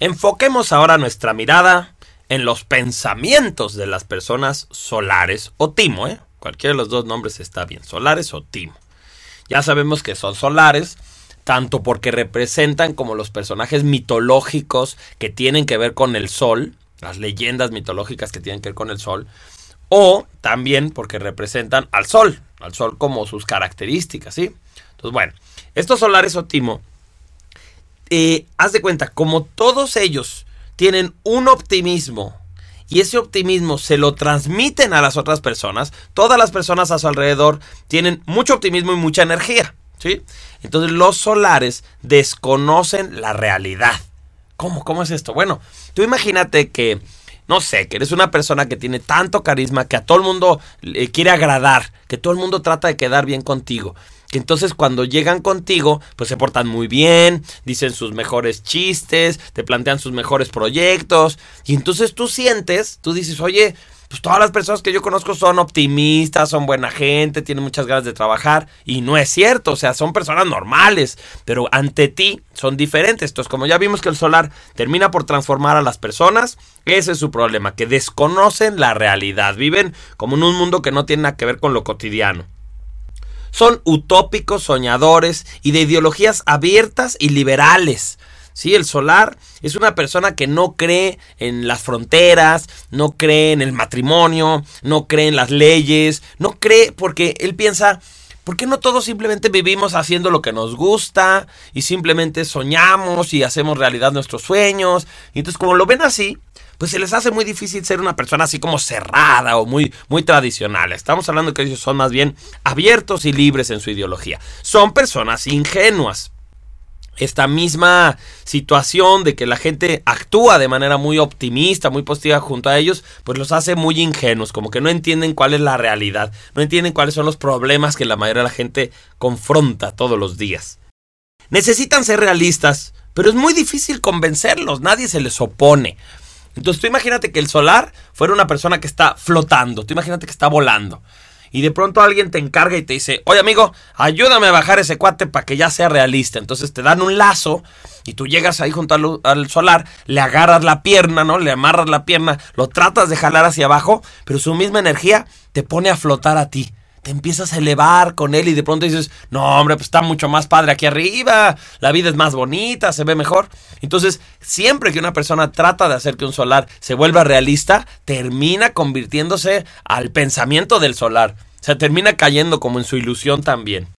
Enfoquemos ahora nuestra mirada en los pensamientos de las personas solares o timo, ¿eh? Cualquiera de los dos nombres está bien, solares o timo. Ya sabemos que son solares, tanto porque representan como los personajes mitológicos que tienen que ver con el sol, las leyendas mitológicas que tienen que ver con el sol, o también porque representan al sol, al sol como sus características, ¿sí? Entonces, bueno, estos solares o timo, eh, haz de cuenta, como todos ellos tienen un optimismo y ese optimismo se lo transmiten a las otras personas, todas las personas a su alrededor tienen mucho optimismo y mucha energía, ¿sí? Entonces los solares desconocen la realidad. ¿Cómo? ¿Cómo es esto? Bueno, tú imagínate que, no sé, que eres una persona que tiene tanto carisma, que a todo el mundo le quiere agradar, que todo el mundo trata de quedar bien contigo entonces cuando llegan contigo, pues se portan muy bien, dicen sus mejores chistes, te plantean sus mejores proyectos, y entonces tú sientes, tú dices, oye, pues todas las personas que yo conozco son optimistas, son buena gente, tienen muchas ganas de trabajar, y no es cierto, o sea, son personas normales, pero ante ti son diferentes. Entonces, como ya vimos que el solar termina por transformar a las personas, ese es su problema, que desconocen la realidad, viven como en un mundo que no tiene nada que ver con lo cotidiano. Son utópicos, soñadores y de ideologías abiertas y liberales. Sí, el solar es una persona que no cree en las fronteras, no cree en el matrimonio, no cree en las leyes, no cree porque él piensa, ¿por qué no todos simplemente vivimos haciendo lo que nos gusta y simplemente soñamos y hacemos realidad nuestros sueños? Y entonces como lo ven así, pues se les hace muy difícil ser una persona así como cerrada o muy, muy tradicional. Estamos hablando que ellos son más bien abiertos y libres en su ideología. Son personas ingenuas. Esta misma situación de que la gente actúa de manera muy optimista, muy positiva junto a ellos, pues los hace muy ingenuos, como que no entienden cuál es la realidad, no entienden cuáles son los problemas que la mayoría de la gente confronta todos los días. Necesitan ser realistas, pero es muy difícil convencerlos, nadie se les opone. Entonces tú imagínate que el solar fuera una persona que está flotando, tú imagínate que está volando. Y de pronto alguien te encarga y te dice, oye amigo, ayúdame a bajar ese cuate para que ya sea realista. Entonces te dan un lazo y tú llegas ahí junto al, al, solar, le agarras la pierna, ¿no? Le amarras la pierna, lo tratas de jalar hacia abajo, pero su misma energía te pone a flotar a ti te empiezas a elevar con él y de pronto dices, no hombre, pues está mucho más padre aquí arriba, la vida es más bonita, se ve mejor. Entonces, siempre que una persona trata de hacer que un solar se vuelva realista, termina convirtiéndose al pensamiento del solar. O sea, termina cayendo como en su ilusión también.